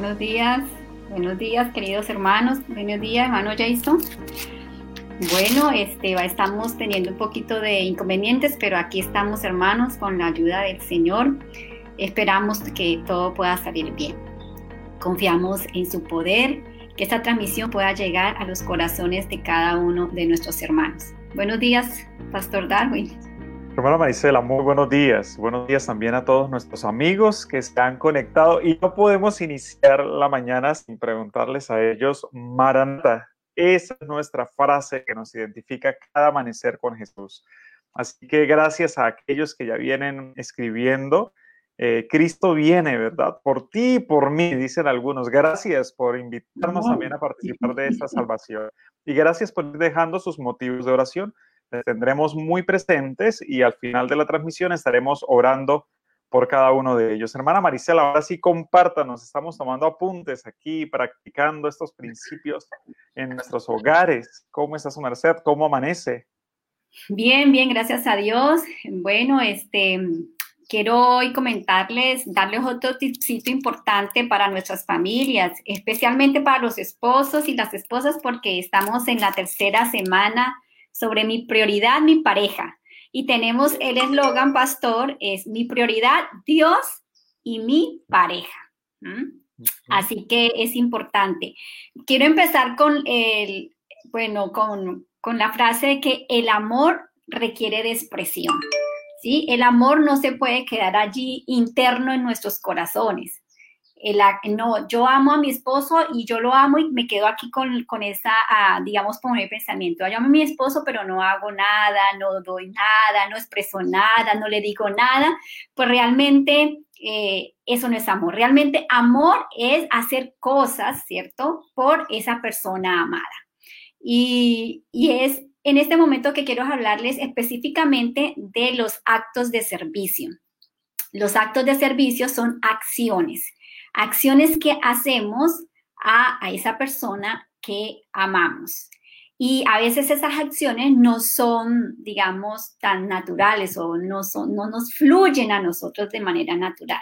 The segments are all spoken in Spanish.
buenos días, buenos días queridos hermanos, buenos días hermano Jason. Bueno, este, estamos teniendo un poquito de inconvenientes, pero aquí estamos hermanos con la ayuda del Señor. Esperamos que todo pueda salir bien. Confiamos en su poder, que esta transmisión pueda llegar a los corazones de cada uno de nuestros hermanos. Buenos días, Pastor Darwin. Hermana Marisela, muy buenos días. Buenos días también a todos nuestros amigos que están conectados y no podemos iniciar la mañana sin preguntarles a ellos, Maranta, esa es nuestra frase que nos identifica cada amanecer con Jesús. Así que gracias a aquellos que ya vienen escribiendo, eh, Cristo viene, ¿verdad? Por ti y por mí, dicen algunos. Gracias por invitarnos también a participar de esta salvación. Y gracias por ir dejando sus motivos de oración tendremos muy presentes y al final de la transmisión estaremos orando por cada uno de ellos. Hermana Marisela, ahora sí compártanos, estamos tomando apuntes aquí, practicando estos principios en nuestros hogares. ¿Cómo está su merced? ¿Cómo amanece? Bien, bien, gracias a Dios. Bueno, este, quiero hoy comentarles, darles otro tipcito importante para nuestras familias, especialmente para los esposos y las esposas, porque estamos en la tercera semana sobre mi prioridad, mi pareja. Y tenemos el eslogan, pastor, es mi prioridad, Dios y mi pareja. Así que es importante. Quiero empezar con el, bueno, con, con la frase de que el amor requiere de expresión. ¿sí? El amor no se puede quedar allí interno en nuestros corazones no, yo amo a mi esposo y yo lo amo y me quedo aquí con, con esa, digamos, con el pensamiento, yo amo a mi esposo, pero no hago nada, no doy nada, no expreso nada, no le digo nada, pues realmente eh, eso no es amor. Realmente amor es hacer cosas, ¿cierto? Por esa persona amada. Y, y es en este momento que quiero hablarles específicamente de los actos de servicio. Los actos de servicio son acciones acciones que hacemos a, esa persona que amamos. Y a veces esas acciones no son, digamos, tan naturales o no, son, no nos fluyen a nosotros de manera natural.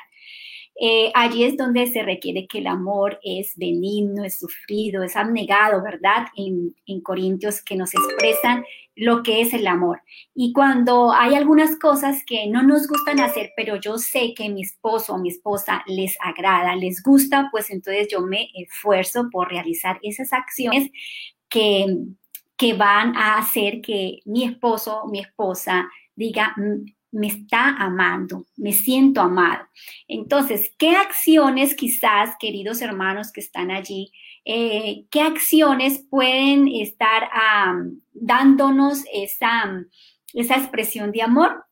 Eh, allí es donde se requiere que el amor es benigno, es sufrido, es abnegado, ¿verdad? En, en Corintios que nos expresan lo que es el amor. Y cuando hay algunas cosas que no nos gustan hacer, pero yo sé que mi esposo o mi esposa les agrada, les gusta, pues entonces yo me esfuerzo por realizar esas acciones que, que van a hacer que mi esposo o mi esposa diga, mm, me está amando, me siento amado. Entonces, ¿qué acciones quizás, queridos hermanos que están allí, eh, qué acciones pueden estar dándonos esa, esa expresión de amor?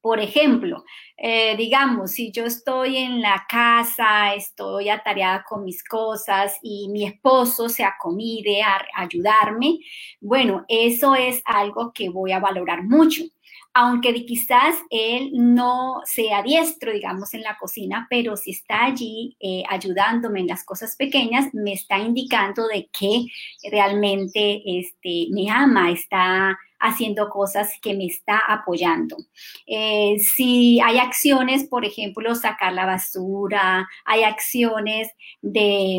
Por ejemplo, eh, digamos, si yo estoy en la casa, estoy atareada con mis cosas y mi esposo se acomide a ayudarme, bueno, eso es algo que voy a valorar mucho aunque quizás él no sea diestro, digamos, en la cocina, pero si está allí eh, ayudándome en las cosas pequeñas, me está indicando de que realmente este, me ama, está haciendo cosas que me está apoyando. Eh, si hay acciones, por ejemplo, sacar la basura, hay acciones de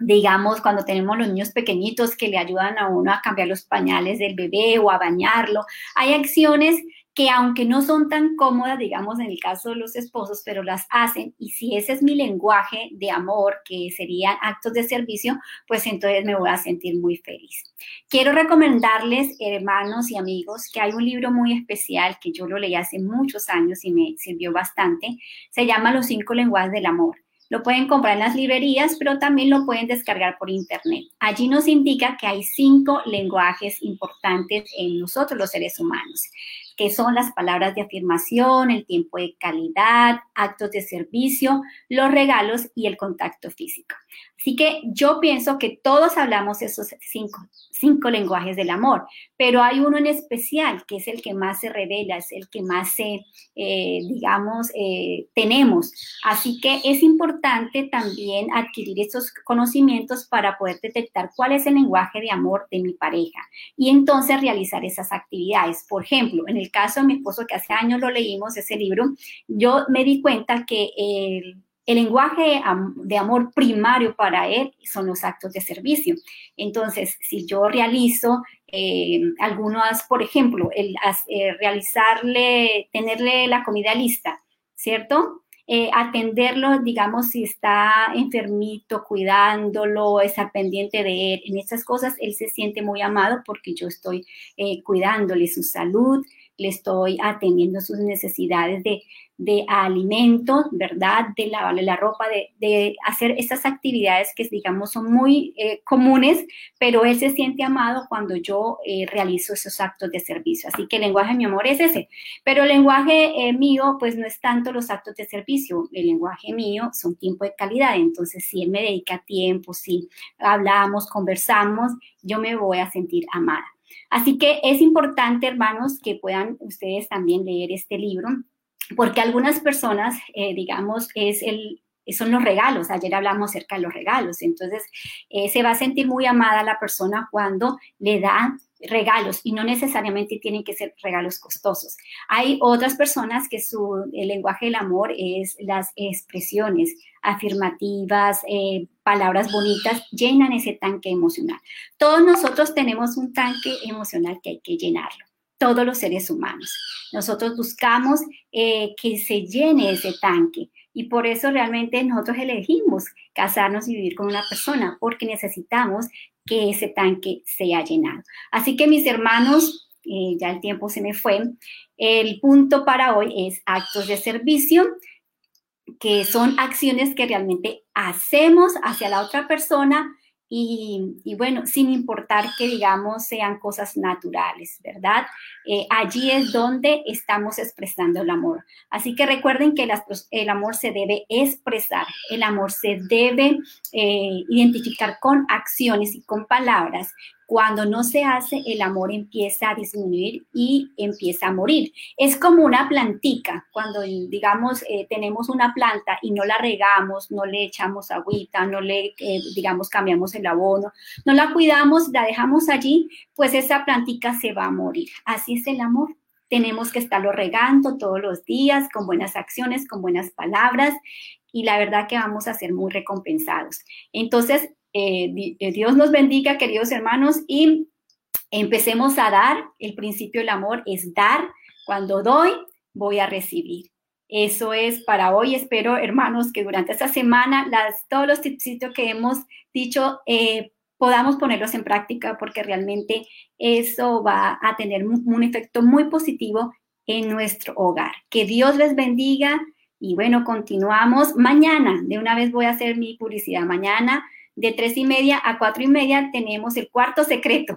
digamos, cuando tenemos los niños pequeñitos que le ayudan a uno a cambiar los pañales del bebé o a bañarlo. Hay acciones que aunque no son tan cómodas, digamos, en el caso de los esposos, pero las hacen. Y si ese es mi lenguaje de amor, que serían actos de servicio, pues entonces me voy a sentir muy feliz. Quiero recomendarles, hermanos y amigos, que hay un libro muy especial que yo lo leí hace muchos años y me sirvió bastante. Se llama Los cinco lenguajes del amor. Lo pueden comprar en las librerías, pero también lo pueden descargar por internet. Allí nos indica que hay cinco lenguajes importantes en nosotros los seres humanos que son las palabras de afirmación, el tiempo de calidad, actos de servicio, los regalos y el contacto físico. Así que yo pienso que todos hablamos esos cinco, cinco lenguajes del amor, pero hay uno en especial que es el que más se revela, es el que más se, eh, digamos, eh, tenemos. Así que es importante también adquirir esos conocimientos para poder detectar cuál es el lenguaje de amor de mi pareja y entonces realizar esas actividades. Por ejemplo, en el caso de mi esposo, que hace años lo leímos, ese libro, yo me di cuenta que el el lenguaje de amor primario para él son los actos de servicio. Entonces, si yo realizo eh, algunas, por ejemplo, el eh, realizarle, tenerle la comida lista, ¿cierto? Eh, atenderlo, digamos, si está enfermito, cuidándolo, estar pendiente de él. En estas cosas, él se siente muy amado porque yo estoy cuidándole su salud, le estoy atendiendo sus necesidades de, de alimentos, ¿verdad? De lavarle la ropa, de, hacer esas actividades que, digamos, son muy eh, comunes, pero él se siente amado cuando yo eh, realizo esos actos de servicio. Así que el lenguaje, mi amor, es ese. Pero el lenguaje eh, mío, pues no es tanto los actos de servicio. El lenguaje mío son tiempo de calidad. Entonces, si él me dedica tiempo, si hablamos, conversamos, yo me voy a sentir amada. Así que es importante, hermanos, que puedan ustedes también leer este libro, porque algunas personas, eh, digamos, es el, son los regalos. Ayer hablamos acerca de los regalos. Entonces, eh, se va a sentir muy amada la persona cuando le da regalos y no necesariamente tienen que ser regalos costosos. Hay otras personas que su lenguaje del amor es las expresiones afirmativas, eh, palabras bonitas, llenan ese tanque emocional. Todos nosotros tenemos un tanque emocional que hay que llenarlo, todos los seres humanos. Nosotros buscamos eh, que se llene ese tanque. Y por eso realmente nosotros elegimos casarnos y vivir con una persona, porque necesitamos que ese tanque sea llenado. Así que mis hermanos, eh, ya el tiempo se me fue, el punto para hoy es actos de servicio, que son acciones que realmente hacemos hacia la otra persona y, bueno, sin importar que digamos sean cosas naturales, ¿verdad? Eh, allí es donde estamos expresando el amor. Así que recuerden que el amor se debe expresar, el amor se debe eh, identificar con acciones y con palabras cuando no se hace, el amor empieza a disminuir y empieza a morir. Es como una plantica. Cuando, digamos, eh, tenemos una planta y no la regamos, no le echamos agüita, no le, eh, digamos, cambiamos el abono, no la cuidamos, la dejamos allí, pues esa plantica se va a morir. Así es el amor. Tenemos que estarlo regando todos los días con buenas acciones, con buenas palabras y la verdad que vamos a ser muy recompensados. Entonces, eh, eh, Dios nos bendiga, queridos hermanos, y empecemos a dar. El principio del amor es dar. Cuando doy, voy a recibir. Eso es para hoy. Espero, hermanos, que durante esta semana las, todos los tipsitos que hemos dicho eh, podamos ponerlos en práctica porque realmente eso va a tener un efecto muy positivo en nuestro hogar. Que Dios les bendiga y bueno, continuamos mañana. De una vez voy a hacer mi publicidad. Mañana de tres y media a cuatro y media tenemos el cuarto secreto.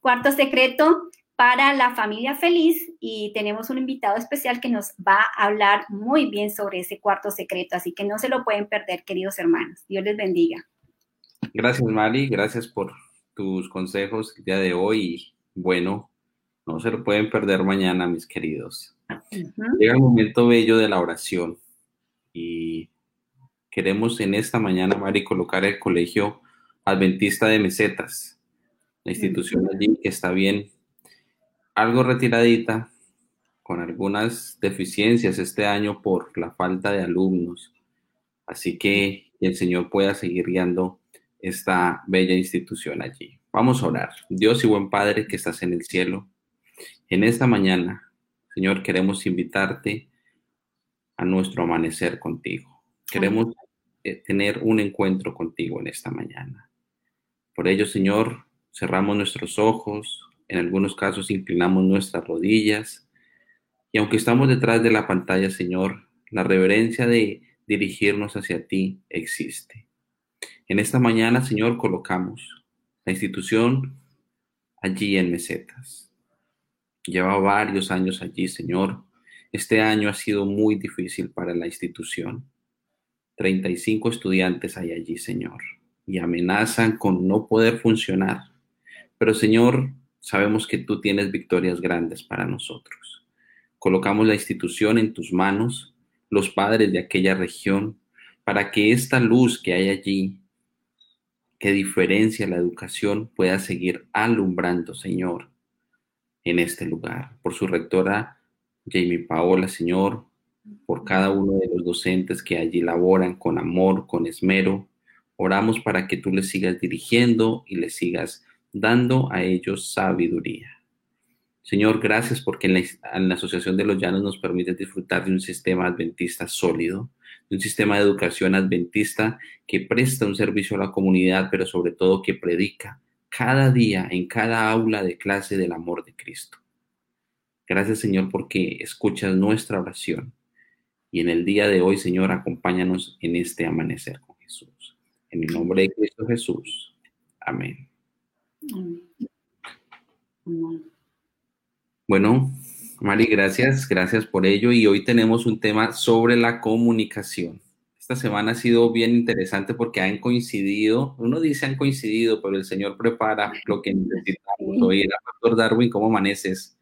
Cuarto secreto para la familia feliz y tenemos un invitado especial que nos va a hablar muy bien sobre ese cuarto secreto, así que no se lo pueden perder, queridos hermanos. Dios les bendiga. Gracias, Mali, gracias por tus consejos el día de hoy. Bueno, no se lo pueden perder mañana, mis queridos. Llega el momento bello de la oración y queremos en esta mañana, Mari, colocar el Colegio Adventista de Mesetas, la institución allí que está bien, algo retiradita, con algunas deficiencias este año por la falta de alumnos. Así que el Señor pueda seguir guiando esta bella institución allí. Vamos a orar. Dios y buen Padre que estás en el cielo, en esta mañana, Señor, queremos invitarte a nuestro amanecer contigo. Queremos eh, tener un encuentro contigo en esta mañana. Por ello, Señor, cerramos nuestros ojos, en algunos casos inclinamos nuestras rodillas y aunque estamos detrás de la pantalla, Señor, la reverencia de dirigirnos hacia ti existe. En esta mañana, Señor, colocamos la institución allí en mesetas. Lleva varios años allí, Señor. Este año ha sido muy difícil para la institución. 35 estudiantes hay allí, Señor, y amenazan con no poder funcionar. Pero, Señor, sabemos que tú tienes victorias grandes para nosotros. Colocamos la institución en tus manos, los padres de aquella región, para que esta luz que hay allí, que diferencia la educación, pueda seguir alumbrando, Señor, en este lugar. Por su rectora, Jamie Paola, Señor, por cada uno de los docentes que allí laboran con amor, con esmero. Oramos para que tú les sigas dirigiendo y les sigas dando a ellos sabiduría. Señor, gracias porque en la, Asociación de los Llanos nos permite disfrutar de un sistema adventista sólido, de un sistema de educación adventista que presta un servicio a la comunidad, pero sobre todo que predica cada día en cada aula de clase del amor de Cristo. Gracias, Señor, porque escuchas nuestra oración. Y en el día de hoy, Señor, acompáñanos en este amanecer con Jesús. En el nombre de Cristo Jesús. Amén. Bueno, Mari, gracias, gracias por ello. Y hoy tenemos un tema sobre la comunicación. Esta semana ha sido bien interesante porque han coincidido, uno dice han coincidido, pero el Señor prepara lo que necesitamos oír. Doctor Darwin, ¿cómo amaneces?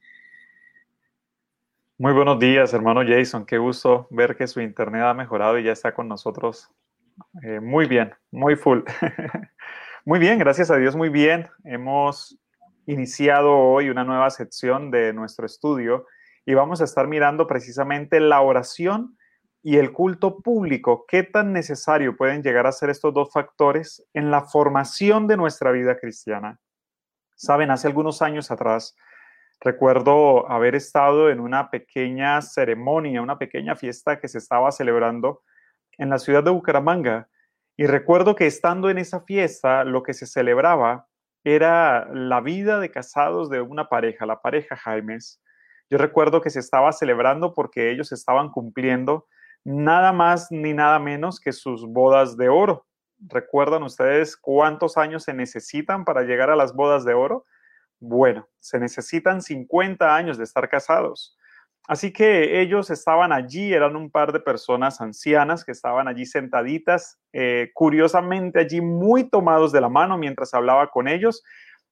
Muy buenos días, hermano Jason. Qué gusto ver que su internet ha mejorado y ya está con nosotros. Eh, muy bien, muy full. muy bien, gracias a Dios, muy bien. Hemos iniciado hoy una nueva sección de nuestro estudio y vamos a estar mirando precisamente la oración y el culto público. ¿Qué tan necesario pueden llegar a ser estos dos factores en la formación de nuestra vida cristiana? Saben, hace algunos años atrás recuerdo haber estado en una pequeña ceremonia, una pequeña fiesta que se estaba celebrando en la ciudad de Bucaramanga. Y recuerdo que estando en esa fiesta, lo que se celebraba era la vida de casados de una pareja, la pareja Jaimes. Yo recuerdo que se estaba celebrando porque ellos estaban cumpliendo nada más ni nada menos que sus bodas de oro. ¿Recuerdan ustedes cuántos años se necesitan para llegar a las bodas de oro? Bueno, se necesitan 50 años de estar casados. Así que ellos estaban allí, eran un par de personas ancianas que estaban allí sentaditas, eh, curiosamente allí muy tomados de la mano mientras hablaba con ellos.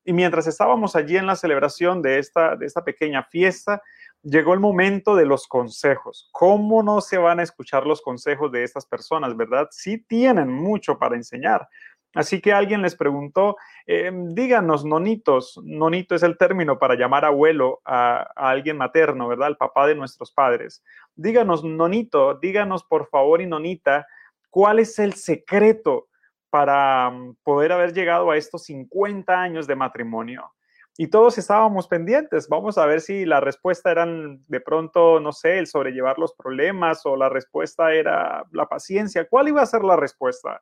Y mientras estábamos allí en la celebración de esta, de esta pequeña fiesta, llegó el momento de los consejos. ¿Cómo no se van a escuchar los consejos de estas personas, verdad? Sí tienen mucho para enseñar. Así que alguien les preguntó, em, díganos, nonitos, nonito es el término para llamar abuelo a, alguien materno, ¿verdad? El papá de nuestros padres. Díganos, nonito, díganos por favor y nonita, ¿cuál es el secreto para mm, poder haber llegado a estos 50 años de matrimonio? Y todos estábamos pendientes. Vamos a ver si la respuesta era de pronto, no sé, el sobrellevar los problemas o la respuesta era la paciencia. ¿Cuál iba a ser la respuesta?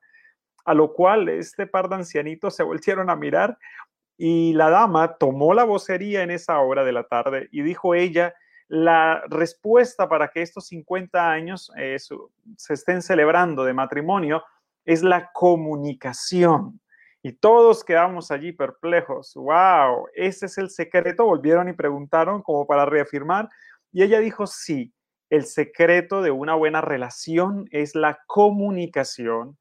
A lo cual este par de ancianitos se volvieron a mirar y la dama tomó la vocería en esa hora de la tarde y dijo ella, la respuesta para que estos 50 años eh, se estén celebrando de matrimonio es la comunicación. Y todos quedamos allí perplejos. ¡Wow! Ese es el secreto. Volvieron y preguntaron como para reafirmar. Y ella dijo, sí, el secreto de una buena relación es la comunicación.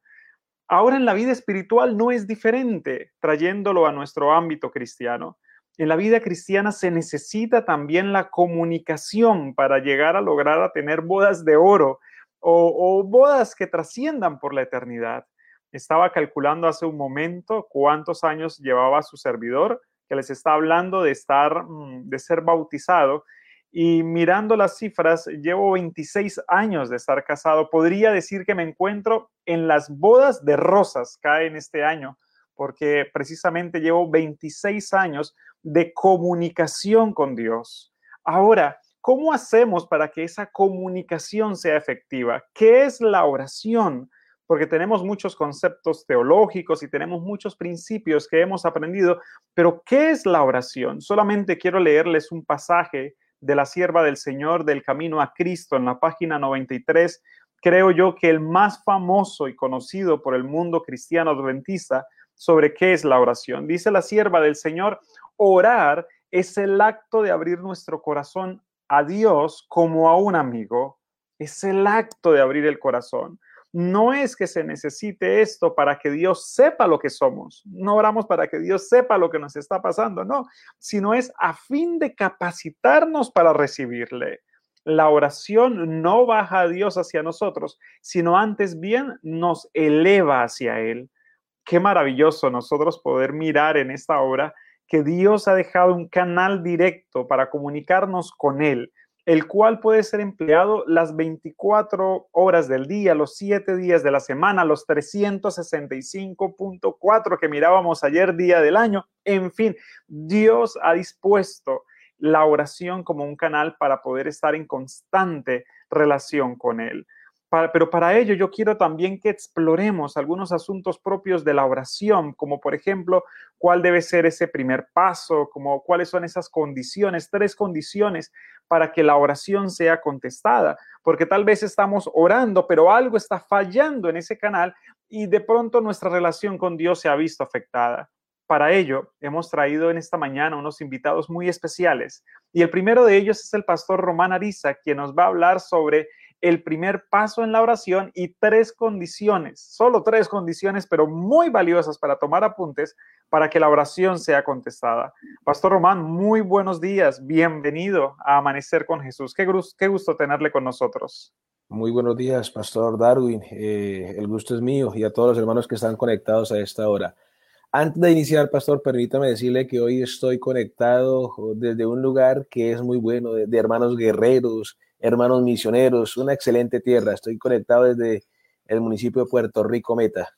Ahora en la vida espiritual no es diferente, trayéndolo a nuestro ámbito cristiano. En la vida cristiana se necesita también la comunicación para llegar a lograr a tener bodas de oro o, bodas que trasciendan por la eternidad. Estaba calculando hace un momento cuántos años llevaba su servidor, que les está hablando de estar, mm, de ser bautizado y mirando las cifras, llevo 26 años de estar casado. Podría decir que me encuentro en las bodas de rosas, cae en este año, porque precisamente llevo 26 años de comunicación con Dios. Ahora, ¿cómo hacemos para que esa comunicación sea efectiva? ¿Qué es la oración? Porque tenemos muchos conceptos teológicos y tenemos muchos principios que hemos aprendido, pero ¿qué es la oración? Solamente quiero leerles un pasaje de la sierva del Señor del Camino a Cristo en la página 93, creo yo que el más famoso y conocido por el mundo cristiano adventista sobre qué es la oración. Dice la sierva del Señor, orar es el acto de abrir nuestro corazón a Dios como a un amigo. Es el acto de abrir el corazón. No es que se necesite esto para que Dios sepa lo que somos. No oramos para que Dios sepa lo que nos está pasando, no, sino es a fin de capacitarnos para recibirle. La oración no baja a Dios hacia nosotros, sino antes bien nos eleva hacia Él. Qué maravilloso nosotros poder mirar en esta obra que Dios ha dejado un canal directo para comunicarnos con Él el cual puede ser empleado las 24 horas del día, los 7 días de la semana, los 365.4 que mirábamos ayer día del año. En fin, Dios ha dispuesto la oración como un canal para poder estar en constante relación con Él pero para ello yo quiero también que exploremos algunos asuntos propios de la oración, como por ejemplo, cuál debe ser ese primer paso, como cuáles son esas condiciones, tres condiciones para que la oración sea contestada, porque tal vez estamos orando, pero algo está fallando en ese canal y de pronto nuestra relación con Dios se ha visto afectada. Para ello, hemos traído en esta mañana unos invitados muy especiales y el primero de ellos es el pastor Román Ariza, quien nos va a hablar sobre el primer paso en la oración y tres condiciones, solo tres condiciones, pero muy valiosas para tomar apuntes para que la oración sea contestada. Pastor Román, muy buenos días, bienvenido a Amanecer con Jesús. Qué, gusto tenerle con nosotros. Muy buenos días, Pastor Darwin. Eh, el gusto es mío y a todos los hermanos que están conectados a esta hora. Antes de iniciar, Pastor, permítame decirle que hoy estoy conectado desde un lugar que es muy bueno, de hermanos guerreros, hermanos misioneros, una excelente tierra. Estoy conectado desde el municipio de Puerto Rico Meta.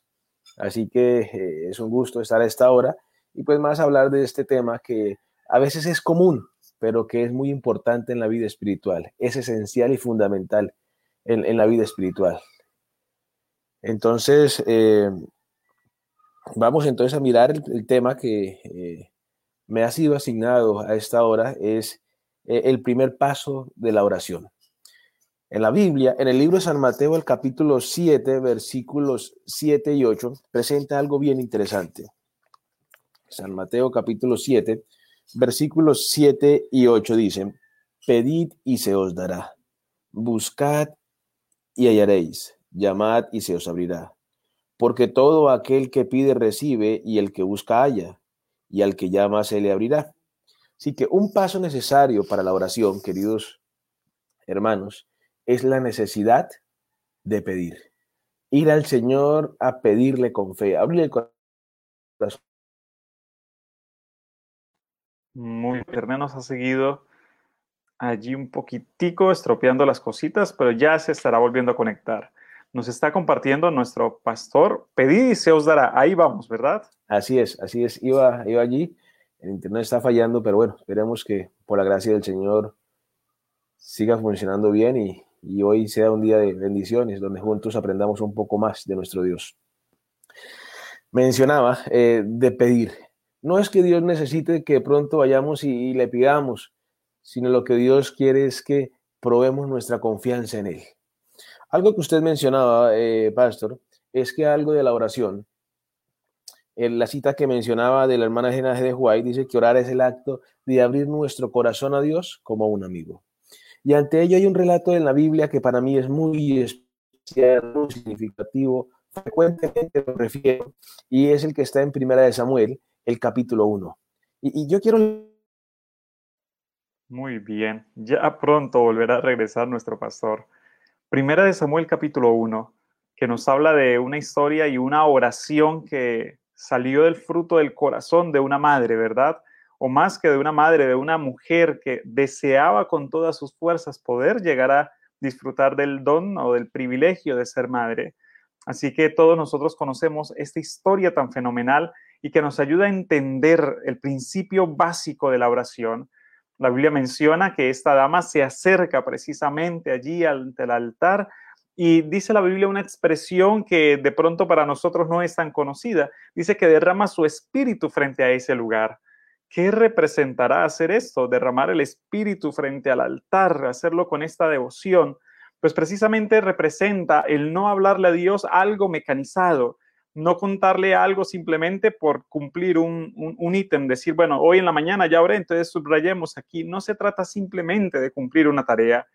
Así que eh, es un gusto estar a esta hora y pues más hablar de este tema que a veces es común, pero que es muy importante en la vida espiritual. Es esencial y fundamental en, la vida espiritual. Entonces, eh, vamos entonces a mirar el, tema que eh, me ha sido asignado a esta hora, es el primer paso de la oración. En la Biblia, en el libro de San Mateo, el capítulo 7, versículos 7 y 8, presenta algo bien interesante. San Mateo, capítulo 7, versículos 7 y 8 dicen, pedid y se os dará, buscad y hallaréis, llamad y se os abrirá. Porque todo aquel que pide recibe y el que busca halla, y al que llama se le abrirá. Así que un paso necesario para la oración, queridos hermanos, es la necesidad de pedir. Ir al Señor a pedirle con fe, abrirle el corazón. Muy bien, nos ha seguido allí un poquitico estropeando las cositas, pero ya se estará volviendo a conectar. Nos está compartiendo nuestro pastor. Pedid y se os dará. Ahí vamos, ¿verdad? Así es, así es. Iba, iba allí. El internet está fallando, pero bueno, esperemos que por la gracia del Señor siga funcionando bien y, hoy sea un día de bendiciones donde juntos aprendamos un poco más de nuestro Dios. Mencionaba eh, de pedir. No es que Dios necesite que pronto vayamos y, le pidamos, sino lo que Dios quiere es que probemos nuestra confianza en Él. Algo que usted mencionaba, eh, Pastor, es que algo de la oración, la cita que mencionaba de la hermana Jena de White dice que orar es el acto de abrir nuestro corazón a Dios como a un amigo. Y ante ello hay un relato en la Biblia que para mí es muy especial, significativo, frecuentemente lo refiero, y es el que está en Primera de Samuel, el capítulo 1. Y, y, yo quiero... Muy bien, ya pronto volverá a regresar nuestro pastor. Primera de Samuel capítulo 1, que nos habla de una historia y una oración que salió del fruto del corazón de una madre, ¿verdad? o más que de una madre, de una mujer que deseaba con todas sus fuerzas poder llegar a disfrutar del don o del privilegio de ser madre. Así que todos nosotros conocemos esta historia tan fenomenal y que nos ayuda a entender el principio básico de la oración. La Biblia menciona que esta dama se acerca precisamente allí ante el altar y dice la Biblia una expresión que de pronto para nosotros no es tan conocida. Dice que derrama su espíritu frente a ese lugar. ¿Qué representará hacer esto? Derramar el espíritu frente al altar, hacerlo con esta devoción. Pues precisamente representa el no hablarle a Dios algo mecanizado, no contarle algo simplemente por cumplir un, ítem, decir, bueno, hoy en la mañana ya oré, entonces subrayemos aquí. No se trata simplemente de cumplir una tarea.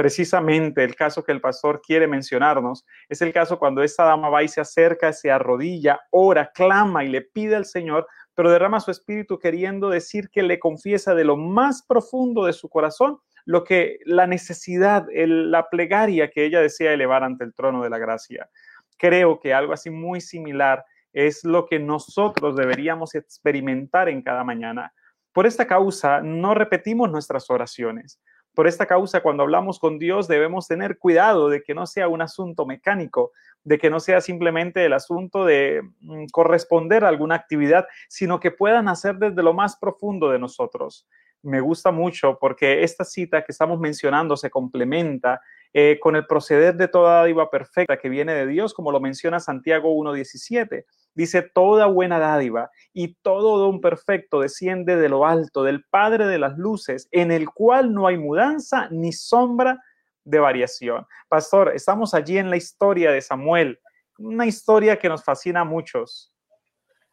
Precisamente el caso que el pastor quiere mencionarnos es el caso cuando esta dama va y se acerca, se arrodilla, ora, clama y le pide al Señor pero derrama su espíritu queriendo decir que le confiesa de lo más profundo de su corazón lo que la necesidad, la plegaria que ella desea elevar ante el trono de la gracia. Creo que algo así muy similar es lo que nosotros deberíamos experimentar en cada mañana. Por esta causa, no repetimos nuestras oraciones. Por esta causa, cuando hablamos con Dios, debemos tener cuidado de que no sea un asunto mecánico, de que no sea simplemente el asunto de mm, corresponder a alguna actividad, sino que puedan hacer desde lo más profundo de nosotros. Me gusta mucho porque esta cita que estamos mencionando se complementa eh, con el proceder de toda dádiva perfecta que viene de Dios, como lo menciona Santiago 1.17. Dice, toda buena dádiva y todo don perfecto desciende de lo alto, del Padre de las Luces, en el cual no hay mudanza ni sombra de variación. Pastor, estamos allí en la historia de Samuel, una historia que nos fascina a muchos.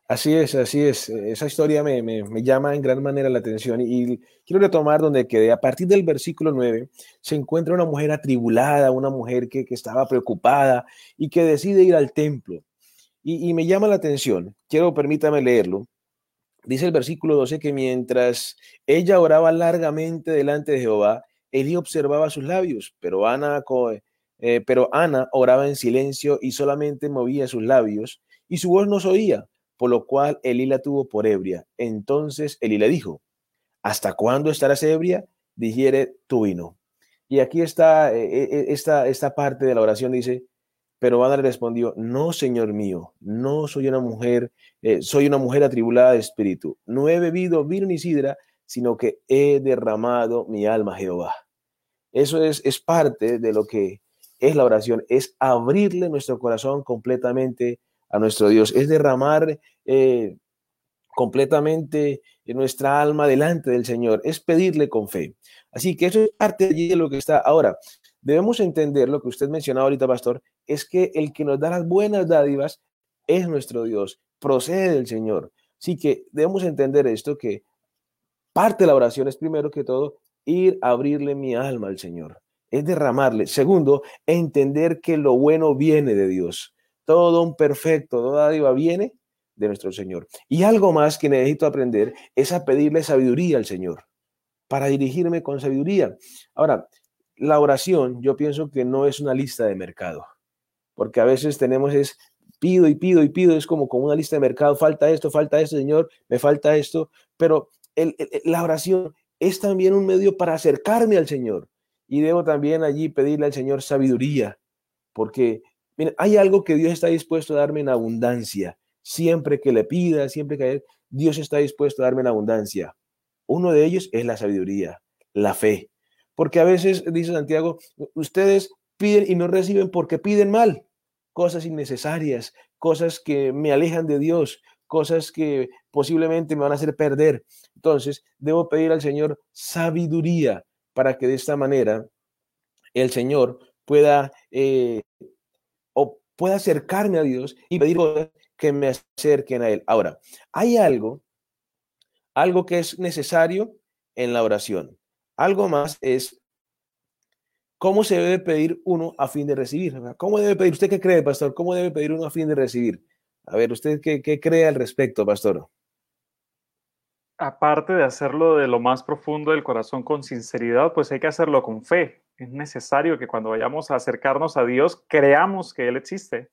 Así es, así es. Esa historia me, llama en gran manera la atención y quiero retomar donde quedé. A partir del versículo 9 se encuentra una mujer atribulada, una mujer que, que estaba preocupada y que decide ir al templo. Y, me llama la atención, quiero permítame leerlo. Dice el versículo 12 que mientras ella oraba largamente delante de Jehová, Elí observaba sus labios, pero Ana, eh, pero Ana oraba en silencio y solamente movía sus labios y su voz no se oía, por lo cual Elí la tuvo por ebria. Entonces Elí le dijo, ¿hasta cuándo estarás ebria? Digiere tu vino. Y aquí está eh, eh, esta, esta parte de la oración, dice, pero Ana le respondió, no, Señor mío, no soy una mujer, eh, soy una mujer atribulada de espíritu. No he bebido vino ni sidra, sino que he derramado mi alma a Jehová. Eso es, es parte de lo que es la oración, es abrirle nuestro corazón completamente a nuestro Dios, es derramar eh, completamente nuestra alma delante del Señor, es pedirle con fe. Así que eso es parte de lo que está ahora. Debemos entender lo que usted mencionaba ahorita, pastor, es que el que nos da las buenas dádivas es nuestro Dios, procede del Señor. Así que debemos entender esto, que parte de la oración es primero que todo ir a abrirle mi alma al Señor, es derramarle. Segundo, entender que lo bueno viene de Dios. Todo un perfecto, toda dádiva viene de nuestro Señor. Y algo más que necesito aprender es a pedirle sabiduría al Señor, para dirigirme con sabiduría. Ahora, la oración yo pienso que no es una lista de mercado porque a veces tenemos es pido y pido y pido, es como con una lista de mercado, falta esto, falta esto, Señor, me falta esto, pero la oración es también un medio para acercarme al Señor y debo también allí pedirle al Señor sabiduría, porque hay algo que Dios está dispuesto a darme en abundancia, siempre que le pida, siempre que Dios está dispuesto a darme en abundancia. Uno de ellos es la sabiduría, la fe, porque a veces, dice Santiago, ustedes piden y no reciben porque piden mal cosas innecesarias, cosas que me alejan de Dios, cosas que posiblemente me van a hacer perder. Entonces, debo pedir al Señor sabiduría para que de esta manera el Señor pueda eh, pueda acercarme a Dios y pedir que me acerquen a Él. Ahora, hay algo, algo que es necesario en la oración. Algo más es ¿Cómo se debe pedir uno a fin de recibir? ¿Cómo debe pedir? ¿Usted qué cree, pastor? ¿Cómo debe pedir uno a fin de recibir? A ver, ¿usted qué, cree al respecto, pastor? Aparte de hacerlo de lo más profundo del corazón con sinceridad, pues hay que hacerlo con fe. Es necesario que cuando vayamos a acercarnos a Dios, creamos que Él existe.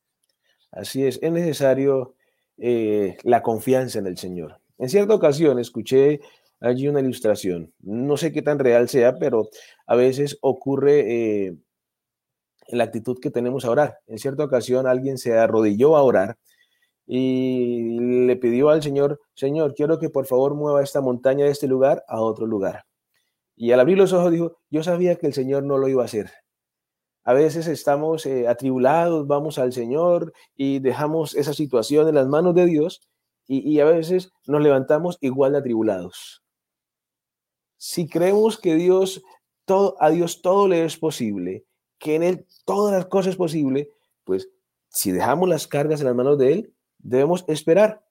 Así es, es necesario eh, la confianza en el Señor. En cierta ocasión escuché allí una ilustración. No sé qué tan real sea, pero a veces ocurre eh, la actitud que tenemos a orar. En cierta ocasión alguien se arrodilló a orar y le pidió al Señor, Señor, quiero que por favor mueva esta montaña de este lugar a otro lugar. Y al abrir los ojos dijo, yo sabía que el Señor no lo iba a hacer. A veces estamos eh, atribulados, vamos al Señor y dejamos esa situación en las manos de Dios y, a veces nos levantamos igual de atribulados. Si creemos que Dios, todo, a Dios todo le es posible, que en Él todas las cosas es posible, pues si dejamos las cargas en las manos de Él, debemos esperar.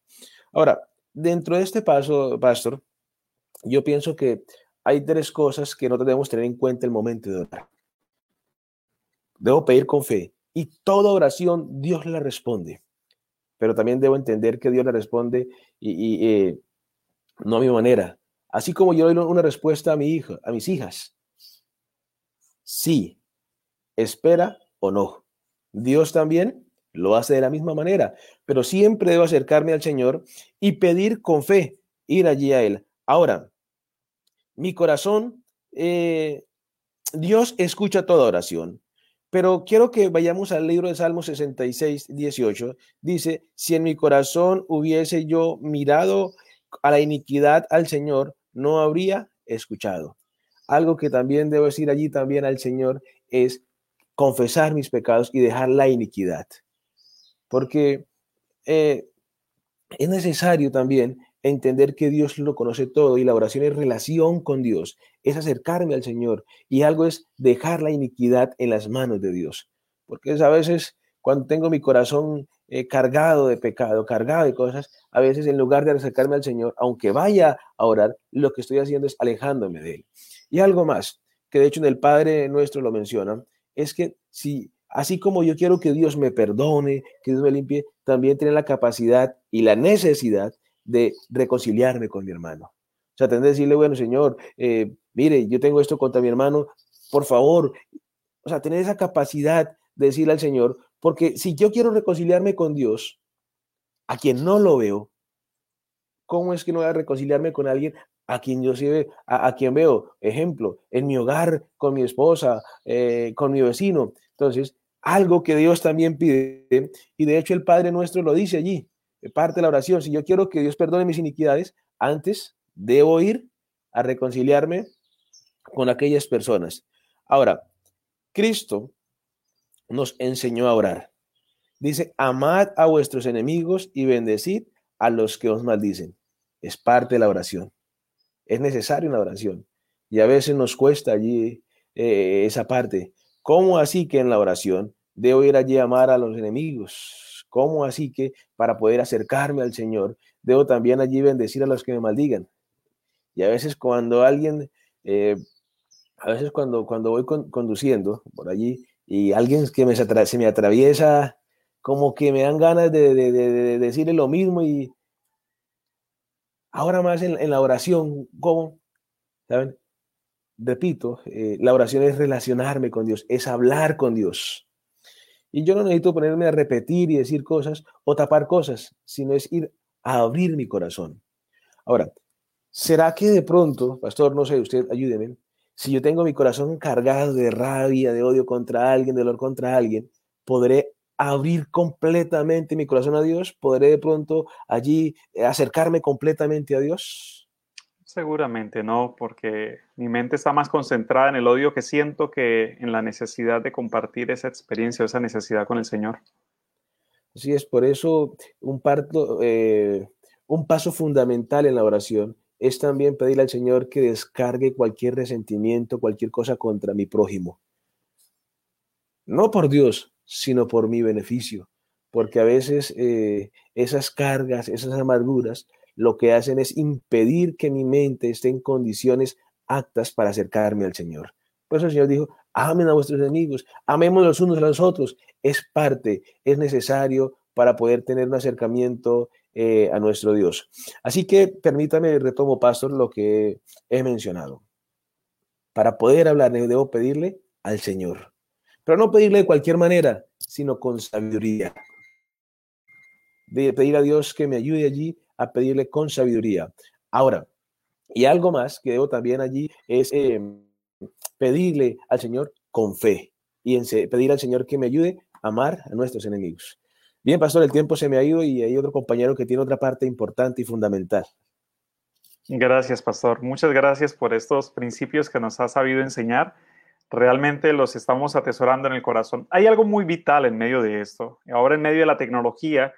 Ahora, dentro de este paso, pastor, yo pienso que hay tres cosas que no debemos tener en cuenta el momento de orar. Debo pedir con fe y toda oración Dios la responde, pero también debo entender que Dios la responde y, eh, no a mi manera, Así como yo doy una respuesta a mi hija, a mis hijas. Sí, espera o no. Dios también lo hace de la misma manera, pero siempre debo acercarme al Señor y pedir con fe, ir allí a Él. Ahora, mi corazón, eh, Dios escucha toda oración. Pero quiero que vayamos al libro de Salmos 66, 18. Dice, si en mi corazón hubiese yo mirado a la iniquidad al Señor, no habría escuchado. Algo que también debo decir allí también al Señor es confesar mis pecados y dejar la iniquidad. Porque eh, es necesario también entender que Dios lo conoce todo y la oración es relación con Dios, es acercarme al Señor y algo es dejar la iniquidad en las manos de Dios. Porque es a veces cuando tengo mi corazón eh, cargado de pecado, cargado de cosas, a veces en lugar de acercarme al Señor, aunque vaya a orar, lo que estoy haciendo es alejándome de Él. Y algo más, que de hecho en el Padre nuestro lo menciona, es que si así como yo quiero que Dios me perdone, que Dios me limpie, también tiene la capacidad y la necesidad de reconciliarme con mi hermano. O sea, tener que decirle, bueno, Señor, eh, mire, yo tengo esto contra mi hermano, por favor. O sea, tener esa capacidad de decirle al Señor, porque si yo quiero reconciliarme con Dios, a quien no lo veo, ¿cómo es que no voy a reconciliarme con alguien a quien yo sí a, quien veo? Ejemplo, en mi hogar, con mi esposa, eh, con mi vecino. Entonces, algo que Dios también pide, y de hecho el Padre nuestro lo dice allí, parte de la oración, si yo quiero que Dios perdone mis iniquidades, antes debo ir a reconciliarme con aquellas personas. Ahora, Cristo nos enseñó a orar. Dice, amad a vuestros enemigos y bendecid a los que os maldicen. Es parte de la oración. Es necesario una oración. Y a veces nos cuesta allí eh, esa parte. ¿Cómo así que en la oración debo ir allí a amar a los enemigos? ¿Cómo así que para poder acercarme al Señor, debo también allí bendecir a los que me maldigan? Y a veces cuando alguien, eh, a veces cuando, cuando voy conduciendo por allí y alguien que me, se me atraviesa, como que me dan ganas de, decirle lo mismo y ahora más en, la oración, ¿cómo? ¿Saben? Repito, eh, la oración es relacionarme con Dios, es hablar con Dios. Y yo no necesito ponerme a repetir y decir cosas o tapar cosas, sino es ir a abrir mi corazón. Ahora, ¿será que de pronto, pastor, no sé, usted ayúdeme, si yo tengo mi corazón cargado de rabia, de odio contra alguien, de dolor contra alguien, podré abrir completamente mi corazón a Dios? ¿Podré de pronto allí acercarme completamente a Dios? Seguramente no, porque mi mente está más concentrada en el odio que siento que en la necesidad de compartir esa experiencia, esa necesidad con el Señor. Así es, por eso un, parto, eh, un paso fundamental en la oración es también pedirle al Señor que descargue cualquier resentimiento, cualquier cosa contra mi prójimo. No por Dios, sino por mi beneficio, porque a veces eh, esas cargas, esas amarguras, lo que hacen es impedir que mi mente esté en condiciones aptas para acercarme al Señor. Por eso el Señor dijo, amen a vuestros enemigos, amemos los unos a los otros. Es parte, es necesario para poder tener un acercamiento eh, a nuestro Dios. Así que permítame, retomo, pastor, lo que he mencionado. Para poder hablar, debo pedirle al Señor. Pero no pedirle de cualquier manera, sino con sabiduría. De pedir a Dios que me ayude allí a pedirle con sabiduría. Ahora, y algo más que debo también allí es em, pedirle al Señor con fe y pedir al Señor que me ayude a amar a nuestros enemigos. Bien, pastor, el tiempo se me ha ido y hay otro compañero que tiene otra parte importante y fundamental. Gracias, pastor. Muchas gracias por estos principios que nos ha sabido enseñar. Realmente los estamos atesorando en el corazón. Hay algo muy vital en medio de esto. Ahora en medio de la tecnología,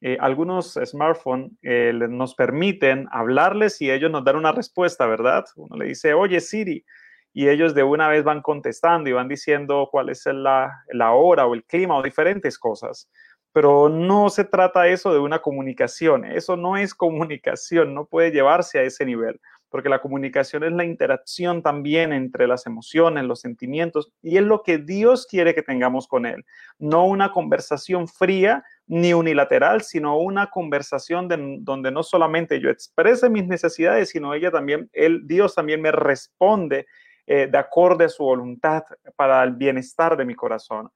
eh, algunos smartphones eh, nos permiten hablarles y ellos nos dan una respuesta, ¿verdad? Uno le dice, oye Siri, y ellos de una vez van contestando y van diciendo cuál es la, la hora o el clima o diferentes cosas. Pero no se trata eso de una comunicación, eso no es comunicación, no puede llevarse a ese nivel porque la comunicación es la interacción también entre las emociones, los sentimientos, y es lo que Dios quiere que tengamos con Él. No una conversación fría ni unilateral, sino una conversación donde no solamente yo exprese mis necesidades, sino ella también, él, Dios también me responde eh, de acorde a su voluntad para el bienestar de mi corazón.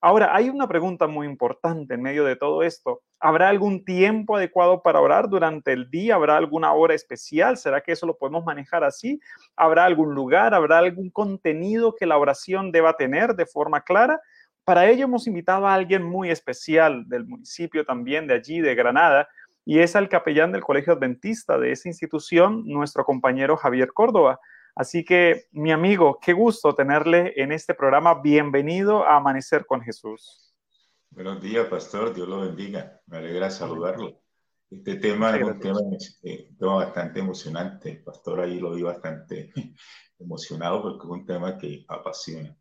Ahora, hay una pregunta muy importante en medio de todo esto. ¿Habrá algún tiempo adecuado para orar durante el día? ¿Habrá alguna hora especial? ¿Será que eso lo podemos manejar así? ¿Habrá algún lugar? ¿Habrá algún contenido que la oración deba tener de forma clara? Para ello hemos invitado a alguien muy especial del municipio también de allí, de Granada, y es al capellán del Colegio Adventista de esa institución, nuestro compañero Javier Córdoba. Así que, mi amigo, qué gusto tenerle en este programa. Bienvenido a Amanecer con Jesús. Buenos días, pastor. Dios lo bendiga. Me alegra saludarlo. Este tema es un tema, eh, tema, bastante emocionante. El pastor ahí lo vi bastante emocionado porque es un tema que apasiona.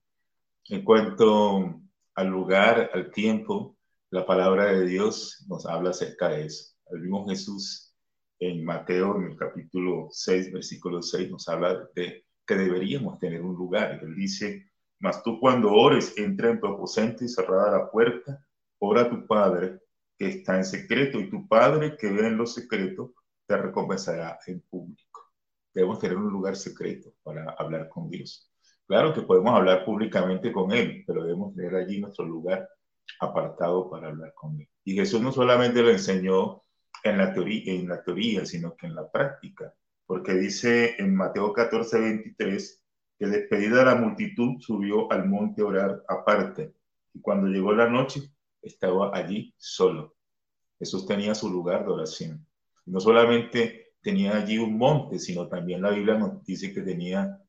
En cuanto al lugar, al tiempo, la palabra de Dios nos habla acerca de eso. El mismo Jesús en Mateo, en el capítulo 6, versículo 6, nos habla de que deberíamos tener un lugar. Él dice, mas tú cuando ores, entra en tu aposento y cerrada la puerta, ora a tu Padre que está en secreto y tu Padre que ve en lo secreto te recompensará en público. Debemos tener un lugar secreto para hablar con Dios. Claro que podemos hablar públicamente con Él, pero debemos tener allí nuestro lugar apartado para hablar con Él. Y Jesús no solamente lo enseñó en la, teoría, en la teoría, sino que en la práctica. Porque dice en Mateo 14, 23, que despedida de la multitud subió al monte a orar aparte. Y cuando llegó la noche, estaba allí solo. Jesús tenía su lugar de oración. No solamente tenía allí un monte, sino también la Biblia nos dice que tenía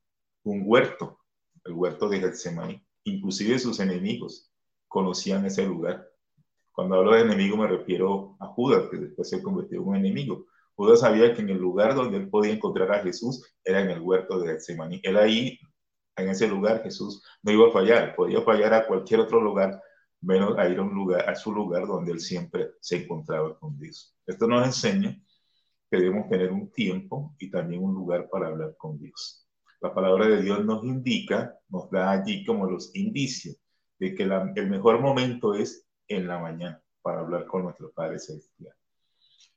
un huerto, el huerto de Getsemaní. Inclusive sus enemigos conocían ese lugar. Cuando hablo de enemigo me refiero a Judas, que después se convirtió en un enemigo. Judas sabía que en el lugar donde él podía encontrar a Jesús era en el huerto de Getsemaní. Él ahí, en ese lugar, Jesús no iba a fallar. Podía fallar a cualquier otro lugar, menos a ir a, un lugar, a su lugar donde él siempre se encontraba con Dios. Esto nos enseña que debemos tener un tiempo y también un lugar para hablar con Dios. La palabra de Dios nos indica, nos da allí como los indicios de que el mejor momento es en la mañana para hablar con nuestro Padre Celestial.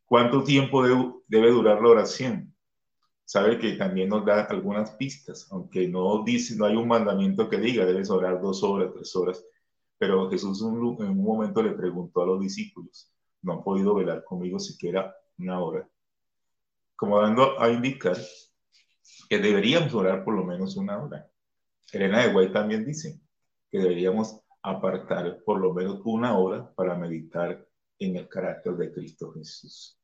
¿Cuánto tiempo debe, durar la oración? Sabe que también nos da algunas pistas, aunque no dice, no hay un mandamiento que diga, debes orar dos horas, tres horas, pero Jesús en un momento le preguntó a los discípulos, no han podido velar conmigo siquiera una hora, como dando a indicar que deberíamos orar por lo menos una hora. Elena de Guay también dice que deberíamos apartar por lo menos una hora para meditar en el carácter de Cristo Jesús.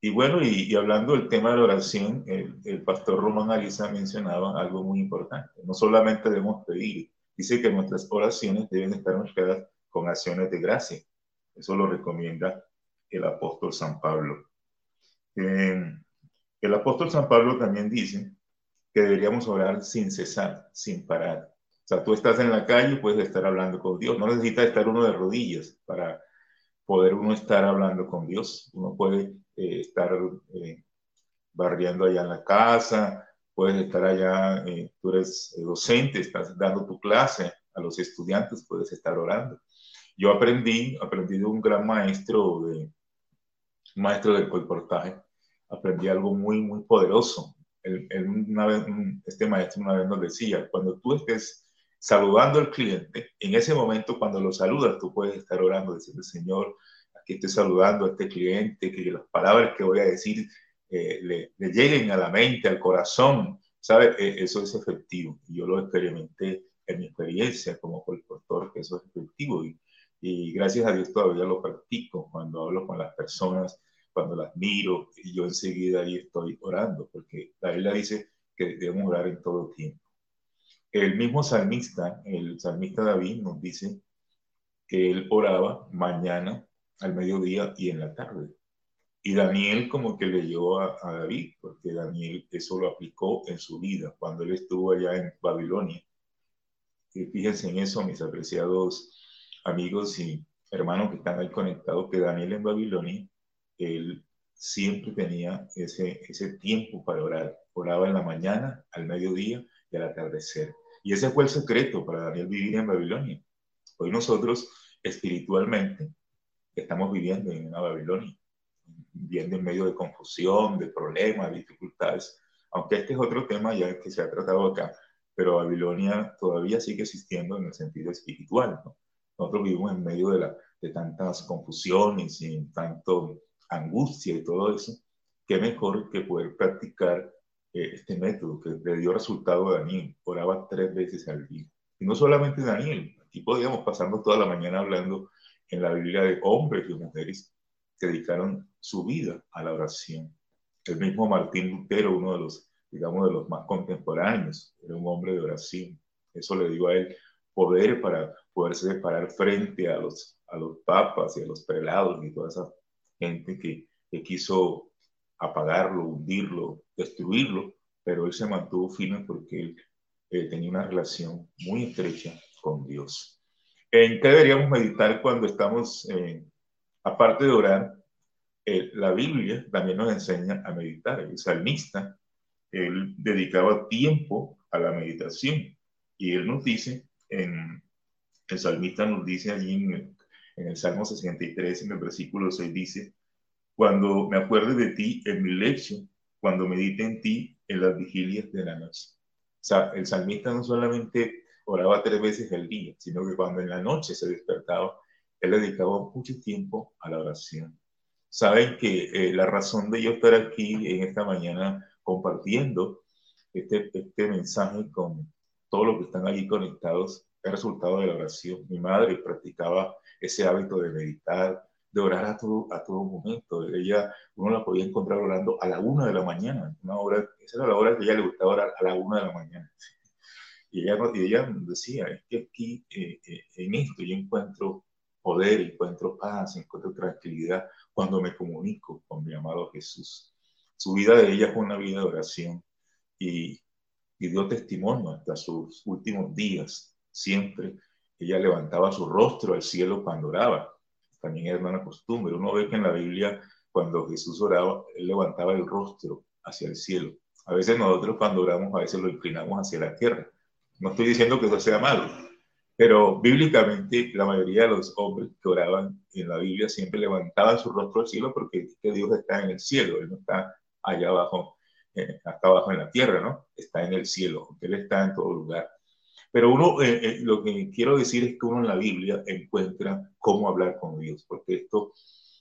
Y bueno, y, hablando del tema de la oración, el, pastor Román Ariza mencionaba algo muy importante. No solamente debemos pedir, dice que nuestras oraciones deben estar mezcladas con acciones de gracia. Eso lo recomienda el apóstol San Pablo. Eh, el apóstol San Pablo también dice que deberíamos orar sin cesar, sin parar. O sea, tú estás en la calle y puedes estar hablando con Dios. No necesitas estar uno de rodillas para poder uno estar hablando con Dios. Uno puede eh, estar eh, barriendo allá en la casa, puedes estar allá, eh, tú eres docente, estás dando tu clase a los estudiantes, puedes estar orando. Yo aprendí, aprendí de un gran maestro, de, maestro del colportaje, aprendí algo muy, muy poderoso. Una vez, este maestro una vez nos decía, cuando tú estés saludando al cliente, en ese momento cuando lo saludas, tú puedes estar orando, diciendo, Señor, aquí estoy saludando a este cliente, que las palabras que voy a decir eh, le, lleguen a la mente, al corazón, ¿sabe? E, eso es efectivo. Yo lo experimenté en mi experiencia como doctor, que eso es efectivo. Y, y gracias a Dios todavía lo practico cuando hablo con las personas, cuando las miro, y yo enseguida ahí estoy orando, porque la Biblia dice que debemos orar en todo tiempo. El mismo salmista, el salmista David, nos dice que él oraba mañana, al mediodía y en la tarde. Y Daniel como que leyó a, a David, porque Daniel eso lo aplicó en su vida cuando él estuvo allá en Babilonia. Y fíjense en eso, mis apreciados amigos y hermanos que están ahí conectados, que Daniel en Babilonia, él siempre tenía ese, ese tiempo para orar. Oraba en la mañana, al mediodía y al atardecer. Y ese fue el secreto para Daniel vivir en Babilonia. Hoy nosotros espiritualmente estamos viviendo en una Babilonia, viviendo en medio de confusión, de problemas, de dificultades, aunque este es otro tema ya que se ha tratado acá, pero Babilonia todavía sigue existiendo en el sentido espiritual, ¿no? nosotros vivimos en medio de, la, de tantas confusiones y tanto angustia y todo eso, qué mejor que poder practicar eh, este método que le dio resultado a Daniel. Oraba tres veces al día. Y no solamente Daniel, aquí podíamos pasarnos toda la mañana hablando en la Biblia de hombres y mujeres que dedicaron su vida a la oración. El mismo Martín Lutero, uno de los, digamos, de los más contemporáneos, era un hombre de oración. Eso le dio a él poder para poderse parar frente a los, a los papas y a los prelados y toda esa gente que, que quiso apagarlo, hundirlo, destruirlo, pero él se mantuvo firme porque él eh, tenía una relación muy estrecha con Dios. ¿En qué deberíamos meditar cuando estamos, eh, aparte de orar? Eh, la Biblia también nos enseña a meditar. El salmista, él dedicaba tiempo a la meditación y él nos dice, en, el salmista nos dice allí en, en el Salmo 63, en el versículo 6, dice, cuando me acuerde de ti en mi lecho, cuando medite en ti en las vigilias de la noche. O sea, el salmista no solamente oraba tres veces al día, sino que cuando en la noche se despertaba, él dedicaba mucho tiempo a la oración. Saben que eh, la razón de yo estar aquí en esta mañana compartiendo este, este mensaje con todos los que están allí conectados es resultado de la oración. Mi madre practicaba ese hábito de meditar, de orar a todo, a todo momento. Ella, uno la podía encontrar orando a la una de la mañana, una hora, esa era la hora que ella le gustaba orar a la una de la mañana. Y ella, y ella decía, es que aquí, eh, eh, en esto, yo encuentro poder, encuentro paz, encuentro tranquilidad cuando me comunico con mi amado Jesús. Su vida de ella fue una vida de oración y, y dio testimonio hasta sus últimos días. Siempre ella levantaba su rostro al cielo cuando oraba también era una costumbre. Uno ve que en la Biblia, cuando Jesús oraba, él levantaba el rostro hacia el cielo. A veces nosotros cuando oramos, a veces lo inclinamos hacia la tierra. No estoy diciendo que eso sea malo, pero bíblicamente la mayoría de los hombres que oraban en la Biblia siempre levantaban su rostro al cielo porque Dios está en el cielo, Él no está allá abajo, eh, hasta abajo en la tierra, ¿no? Está en el cielo, Él está en todo lugar. Pero uno, eh, eh, lo que quiero decir es que uno en la Biblia encuentra cómo hablar con Dios, porque esto,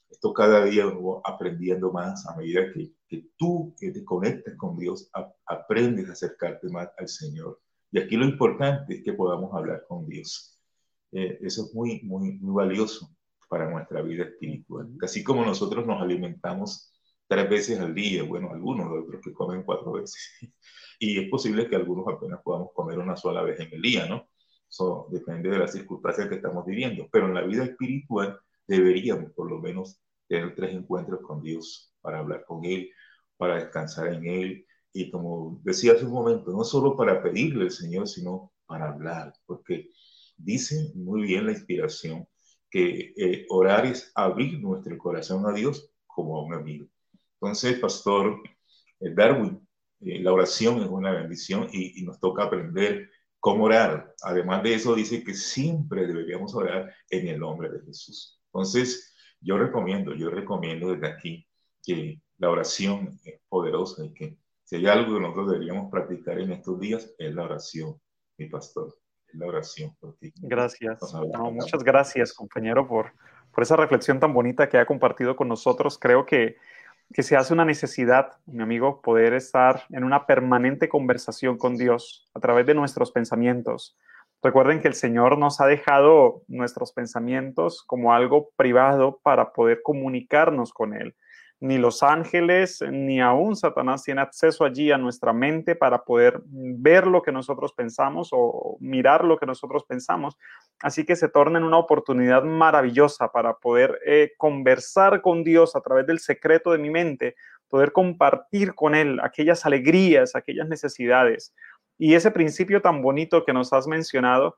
esto cada día uno va aprendiendo más a medida que, que tú que te conectas con Dios, aprendes a acercarte más al Señor. Y aquí lo importante es que podamos hablar con Dios. Eh, eso es muy, muy, muy valioso para nuestra vida espiritual. Así como nosotros nos alimentamos tres veces al día, bueno, algunos de otros que comen cuatro veces. y es posible que algunos apenas podamos comer una sola vez en el día, ¿no? Eso depende de las circunstancias que estamos viviendo, pero en la vida espiritual deberíamos por lo menos tener tres encuentros con Dios para hablar con Él, para descansar en Él y como decía hace un momento, no solo para pedirle al Señor, sino para hablar, porque dice muy bien la inspiración que eh, orar es abrir nuestro corazón a Dios como a un amigo. Entonces, Pastor eh, Darwin, eh, la oración es una bendición y, nos toca aprender cómo orar. Además de eso, dice que siempre deberíamos orar en el nombre de Jesús. Entonces, yo recomiendo, yo recomiendo desde aquí que la oración es poderosa y que si hay algo que nosotros deberíamos practicar en estos días es la oración, mi pastor, es la oración. Gracias. muchas gracias, compañero, por, por esa reflexión tan bonita que ha compartido con nosotros. Creo que que se hace una necesidad, mi amigo, poder estar en una permanente conversación con Dios a través de nuestros pensamientos. Recuerden que el Señor nos ha dejado nuestros pensamientos como algo privado para poder comunicarnos con Él ni los ángeles, ni aún Satanás tiene acceso allí a nuestra mente para poder ver lo que nosotros pensamos o mirar lo que nosotros pensamos. Así que se torna en una oportunidad maravillosa para poder eh, conversar con Dios a través del secreto de mi mente, poder compartir con Él aquellas alegrías, aquellas necesidades. Y ese principio tan bonito que nos has mencionado,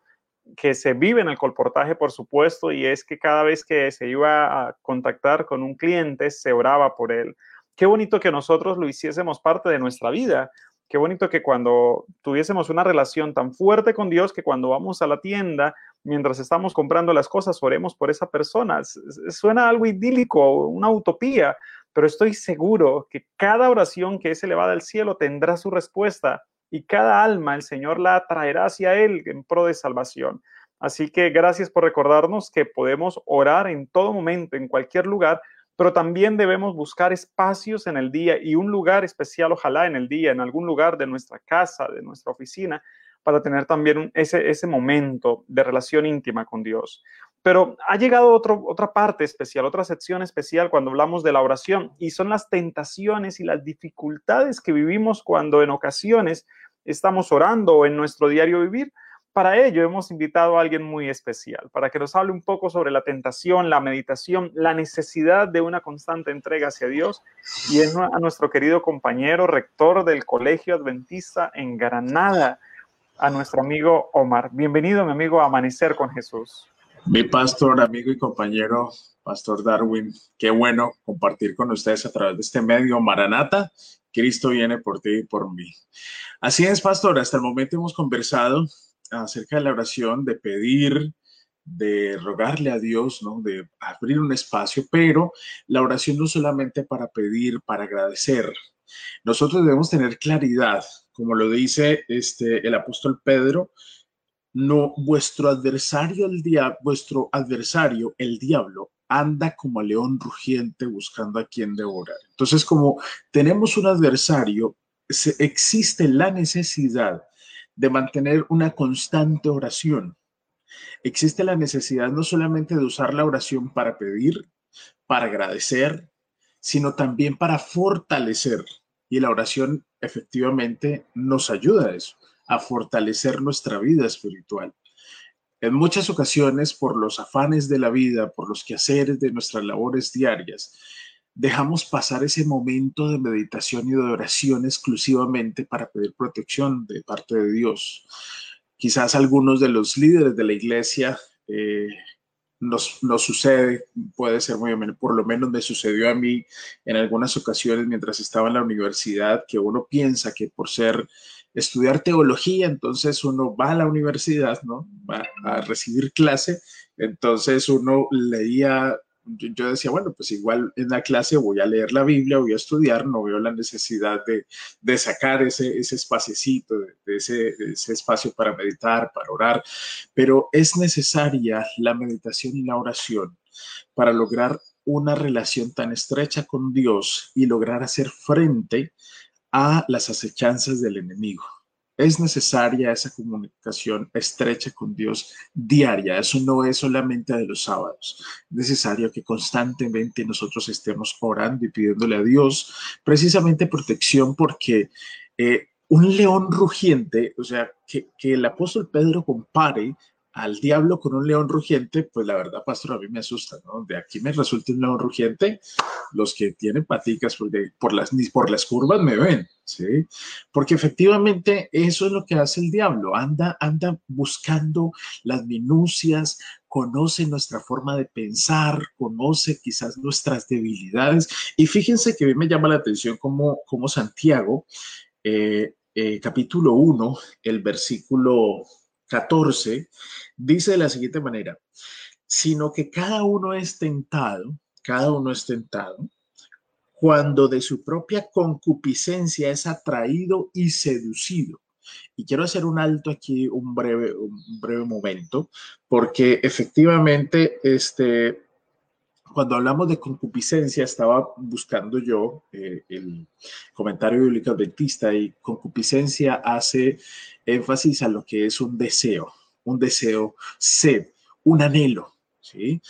que se vive en el colportaje, por supuesto, y es que cada vez que se iba a contactar con un cliente, se oraba por él. Qué bonito que nosotros lo hiciésemos parte de nuestra vida. Qué bonito que cuando tuviésemos una relación tan fuerte con Dios, que cuando vamos a la tienda, mientras estamos comprando las cosas, oremos por esa persona. Suena algo idílico, una utopía, pero estoy seguro que cada oración que es elevada al cielo tendrá su respuesta y cada alma el Señor la traerá hacia Él en pro de salvación. Así que gracias por recordarnos que podemos orar en todo momento, en cualquier lugar, pero también debemos buscar espacios en el día y un lugar especial, ojalá en el día, en algún lugar de nuestra casa, de nuestra oficina, para tener también ese, ese momento de relación íntima con Dios. Pero ha llegado otro, otra parte especial, otra sección especial cuando hablamos de la oración y son las tentaciones y las dificultades que vivimos cuando en ocasiones estamos orando o en nuestro diario vivir. Para ello hemos invitado a alguien muy especial, para que nos hable un poco sobre la tentación, la meditación, la necesidad de una constante entrega hacia Dios y es a nuestro querido compañero rector del Colegio Adventista en Granada, a nuestro amigo Omar. Bienvenido, mi amigo, a Amanecer con Jesús. Mi pastor, amigo y compañero, Pastor Darwin, qué bueno compartir con ustedes a través de este medio Maranata. Cristo viene por ti y por mí. Así es, pastor, hasta el momento hemos conversado acerca de la oración, de pedir, de rogarle a Dios, ¿no? De abrir un espacio, pero la oración no solamente para pedir, para agradecer. Nosotros debemos tener claridad, como lo dice este, el apóstol Pedro, no, vuestro adversario, el diablo, vuestro adversario, el diablo, anda como león rugiente buscando a quien devorar. Entonces, como tenemos un adversario, existe la necesidad de mantener una constante oración. Existe la necesidad no solamente de usar la oración para pedir, para agradecer, sino también para fortalecer. Y la oración efectivamente nos ayuda a eso, a fortalecer nuestra vida espiritual. En muchas ocasiones, por los afanes de la vida, por los quehaceres de nuestras labores diarias, dejamos pasar ese momento de meditación y de oración exclusivamente para pedir protección de parte de Dios. Quizás algunos de los líderes de la iglesia eh, nos, sucede, puede ser muy por lo menos me sucedió a mí en algunas ocasiones mientras estaba en la universidad, que uno piensa que por ser estudiar teología, entonces uno va a la universidad, ¿no? Va a recibir clase, entonces uno leía yo, decía, bueno, pues igual en la clase voy a leer la Biblia, voy a estudiar, no veo la necesidad de, sacar ese, ese espaciecito, de, ese, ese espacio para meditar, para orar, pero es necesaria la meditación y la oración para lograr una relación tan estrecha con Dios y lograr hacer frente a las acechanzas del enemigo. Es necesaria esa comunicación estrecha con Dios diaria. Eso no es solamente de los sábados. Es necesario que constantemente nosotros estemos orando y pidiéndole a Dios precisamente protección porque eh, un león rugiente, o sea, que, que el apóstol Pedro compare al diablo con un león rugiente, pues la verdad, pastor, a mí me asusta, ¿no? De aquí me resulta un león rugiente, los que tienen paticas porque por las, por las curvas me ven, ¿sí? Porque efectivamente eso es lo que hace el diablo, anda, anda buscando las minucias, conoce nuestra forma de pensar, conoce quizás nuestras debilidades. Y fíjense que a mí me llama la atención como, como Santiago, eh, eh, capítulo 1, el versículo 14, dice de la siguiente manera, sino que cada uno es tentado, cada uno es tentado, cuando de su propia concupiscencia es atraído y seducido. Y quiero hacer un alto aquí, un breve, un breve momento, porque efectivamente, este, cuando hablamos de concupiscencia, estaba buscando yo eh, el comentario bíblico adventista y concupiscencia hace énfasis a lo que es un deseo, un deseo, sed, un anhelo, ¿sí?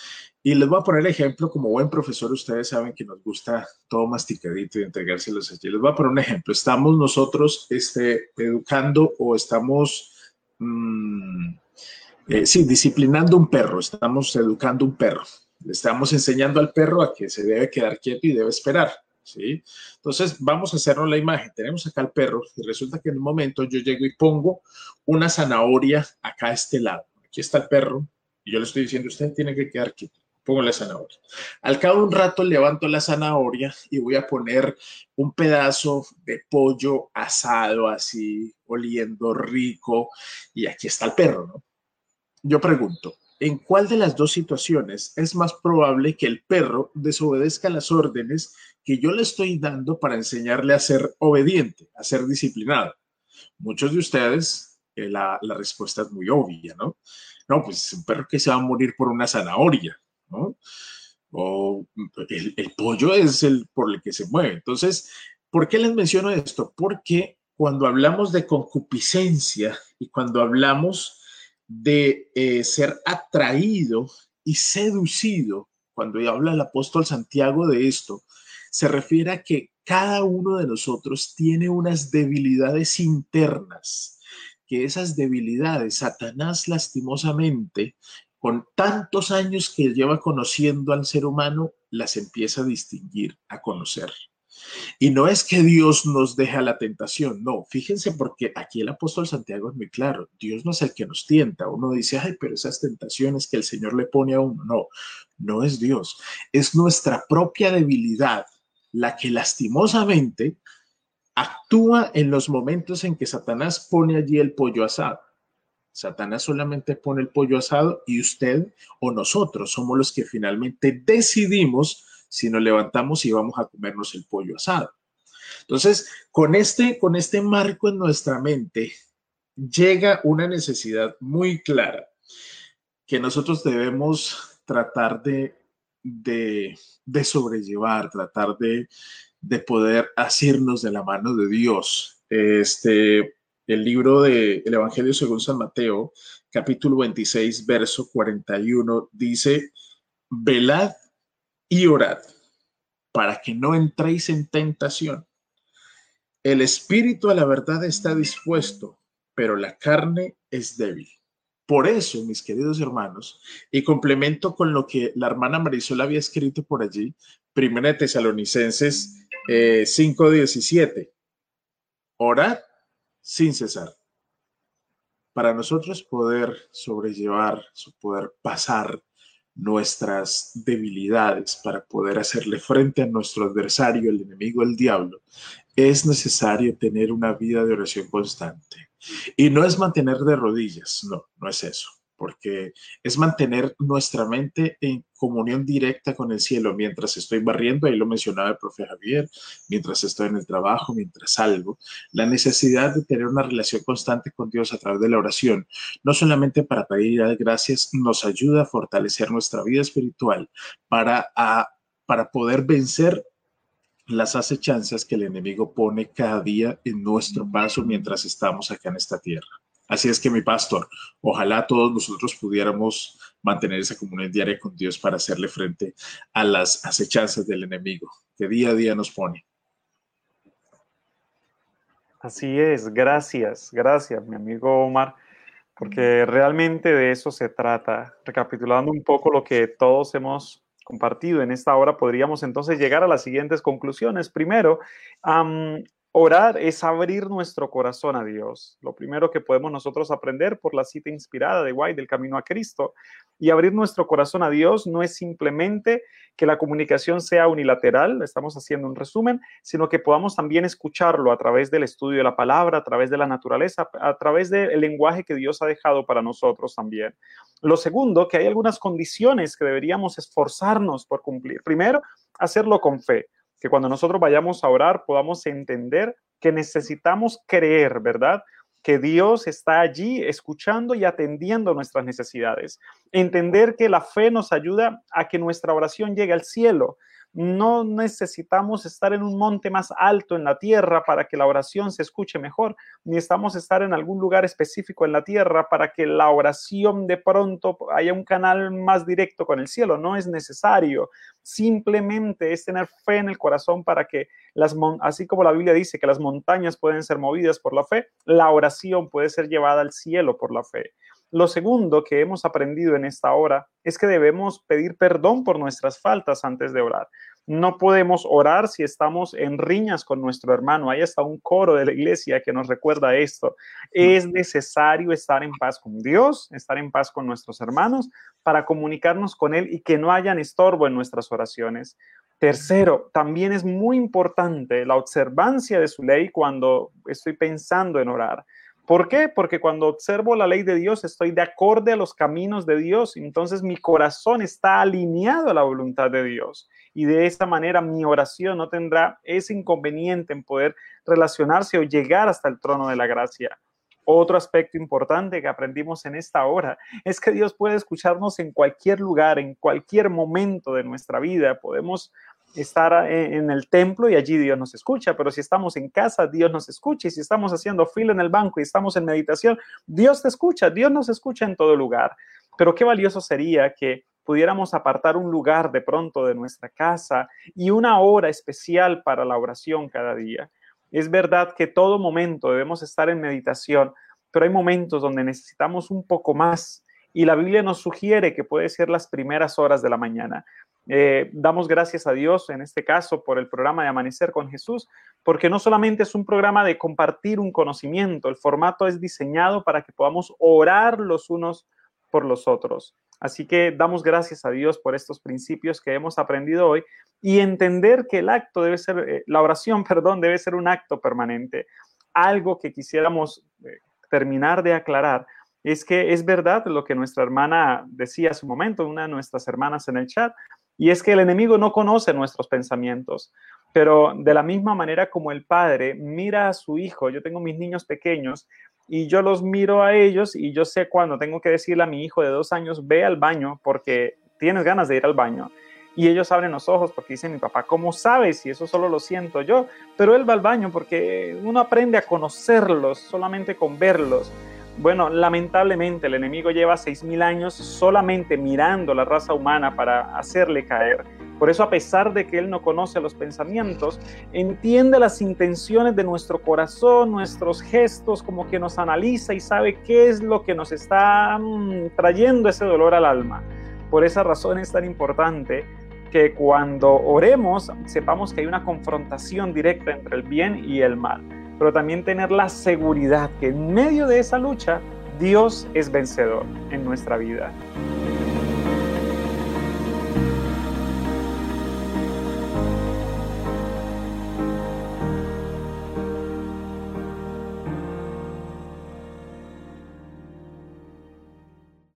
Y les voy a poner ejemplo, como buen profesor, ustedes saben que nos gusta todo masticadito y entregárselos allí. Les voy a poner un ejemplo. Estamos nosotros este, educando o estamos, mm, eh, sí, disciplinando un perro, estamos educando un perro. Le estamos enseñando al perro a que se debe quedar quieto y debe esperar. ¿sí? Entonces, vamos a hacernos la imagen. Tenemos acá al perro y resulta que en un momento yo llego y pongo una zanahoria acá a este lado. Aquí está el perro y yo le estoy diciendo, usted tiene que quedar quieto. Pongo la zanahoria. Al cabo de un rato levanto la zanahoria y voy a poner un pedazo de pollo asado así, oliendo rico. Y aquí está el perro. Yo pregunto, ¿En cuál de las dos situaciones es más probable que el perro desobedezca las órdenes que yo le estoy dando para enseñarle a ser obediente, a ser disciplinado? Muchos de ustedes eh, la, la, respuesta es muy obvia, ¿no? No, pues un perro que se va a morir por una zanahoria, ¿no? O el, el pollo es el por el que se mueve. Entonces, ¿por qué les menciono esto? Porque cuando hablamos de concupiscencia y cuando hablamos de eh, ser atraído y seducido, cuando habla el apóstol Santiago de esto, se refiere a que cada uno de nosotros tiene unas debilidades internas, que esas debilidades Satanás lastimosamente, con tantos años que lleva conociendo al ser humano, las empieza a distinguir, a conocer. Y no es que Dios nos deja la tentación, no, fíjense porque aquí el apóstol Santiago es muy claro, Dios no es el que nos tienta, uno dice, ay, pero esas tentaciones que el Señor le pone a uno, no, no es Dios, es nuestra propia debilidad la que lastimosamente actúa en los momentos en que Satanás pone allí el pollo asado. Satanás solamente pone el pollo asado y usted o nosotros somos los que finalmente decidimos si nos levantamos y vamos a comernos el pollo asado. Entonces, con este, con este marco en nuestra mente, llega una necesidad muy clara que nosotros debemos tratar de, de, sobrellevar, tratar de, de poder asirnos de la mano de Dios. Este, el libro del el Evangelio según San Mateo, capítulo 26, verso 41, dice, velad y orad para que no entréis en tentación. El espíritu a la verdad está dispuesto, pero la carne es débil. Por eso, mis queridos hermanos, y complemento con lo que la hermana Marisol había escrito por allí, Primera de Tesalonicenses 5:17, eh, orad sin cesar. Para nosotros poder sobrellevar, poder pasar nuestras debilidades para poder hacerle frente a nuestro adversario, el enemigo, el diablo, es necesario tener una vida de oración constante. Y no es mantener de rodillas, no, no es eso porque es mantener nuestra mente en comunión directa con el cielo mientras estoy barriendo, ahí lo mencionaba el profe Javier, mientras estoy en el trabajo, mientras salgo, la necesidad de tener una relación constante con Dios a través de la oración, no solamente para pedir gracias, nos ayuda a fortalecer nuestra vida espiritual para, a, para poder vencer las acechanzas que el enemigo pone cada día en nuestro paso mientras estamos acá en esta tierra. Así es que mi pastor, ojalá todos nosotros pudiéramos mantener esa comunión diaria con Dios para hacerle frente a las acechanzas del enemigo que día a día nos pone. Así es, gracias, gracias, mi amigo Omar, porque realmente de eso se trata. Recapitulando un poco lo que todos hemos compartido en esta hora, podríamos entonces llegar a las siguientes conclusiones. Primero, Orar es abrir nuestro corazón a Dios. Lo primero que podemos nosotros aprender por la cita inspirada de White del Camino a Cristo. Y abrir nuestro corazón a Dios no es simplemente que la comunicación sea unilateral, estamos haciendo un resumen, sino que podamos también escucharlo a través del estudio de la palabra, a través de la naturaleza, a través del lenguaje que Dios ha dejado para nosotros también. Lo segundo, que hay algunas condiciones que deberíamos esforzarnos por cumplir. Primero, hacerlo con fe que cuando nosotros vayamos a orar podamos entender que necesitamos creer, ¿verdad? Que Dios está allí escuchando y atendiendo nuestras necesidades. Entender que la fe nos ayuda a que nuestra oración llegue al cielo, no necesitamos estar en un monte más alto en la tierra para que la oración se escuche mejor, ni estamos estar en algún lugar específico en la tierra para que la oración de pronto haya un canal más directo con el cielo. No es necesario. Simplemente es tener fe en el corazón para que las, así como la Biblia dice que las montañas pueden ser movidas por la fe, la oración puede ser llevada al cielo por la fe. Lo segundo que hemos aprendido en esta hora es que debemos pedir perdón por nuestras faltas antes de orar. No podemos orar si estamos en riñas con nuestro hermano. Hay hasta un coro de la iglesia que nos recuerda esto. Es necesario estar en paz con Dios, estar en paz con nuestros hermanos para comunicarnos con Él y que no hayan estorbo en nuestras oraciones. Tercero, también es muy importante la observancia de su ley cuando estoy pensando en orar. ¿Por qué? Porque cuando observo la ley de Dios estoy de acorde a los caminos de Dios, entonces mi corazón está alineado a la voluntad de Dios y de esa manera mi oración no tendrá ese inconveniente en poder relacionarse o llegar hasta el trono de la gracia. Otro aspecto importante que aprendimos en esta hora es que Dios puede escucharnos en cualquier lugar, en cualquier momento de nuestra vida. Podemos estar en el templo y allí Dios nos escucha, pero si estamos en casa, Dios nos escucha, y si estamos haciendo fila en el banco y estamos en meditación, Dios te escucha, Dios nos escucha en todo lugar. Pero qué valioso sería que pudiéramos apartar un lugar de pronto de nuestra casa y una hora especial para la oración cada día. Es verdad que todo momento debemos estar en meditación, pero hay momentos donde necesitamos un poco más y la Biblia nos sugiere que puede ser las primeras horas de la mañana. Eh, damos gracias a Dios en este caso por el programa de Amanecer con Jesús, porque no solamente es un programa de compartir un conocimiento, el formato es diseñado para que podamos orar los unos por los otros. Así que damos gracias a Dios por estos principios que hemos aprendido hoy y entender que el acto debe ser, eh, la oración, perdón, debe ser un acto permanente. Algo que quisiéramos eh, terminar de aclarar es que es verdad lo que nuestra hermana decía hace un momento, una de nuestras hermanas en el chat, y es que el enemigo no conoce nuestros pensamientos, pero de la misma manera como el padre mira a su hijo, yo tengo mis niños pequeños y yo los miro a ellos y yo sé cuando tengo que decirle a mi hijo de dos años, ve al baño porque tienes ganas de ir al baño. Y ellos abren los ojos porque dicen, mi papá, ¿cómo sabes? Y eso solo lo siento yo. Pero él va al baño porque uno aprende a conocerlos solamente con verlos. Bueno, lamentablemente el enemigo lleva 6.000 años solamente mirando la raza humana para hacerle caer. Por eso, a pesar de que él no conoce los pensamientos, entiende las intenciones de nuestro corazón, nuestros gestos, como que nos analiza y sabe qué es lo que nos está mm, trayendo ese dolor al alma. Por esa razón es tan importante que cuando oremos sepamos que hay una confrontación directa entre el bien y el mal pero también tener la seguridad que en medio de esa lucha Dios es vencedor en nuestra vida.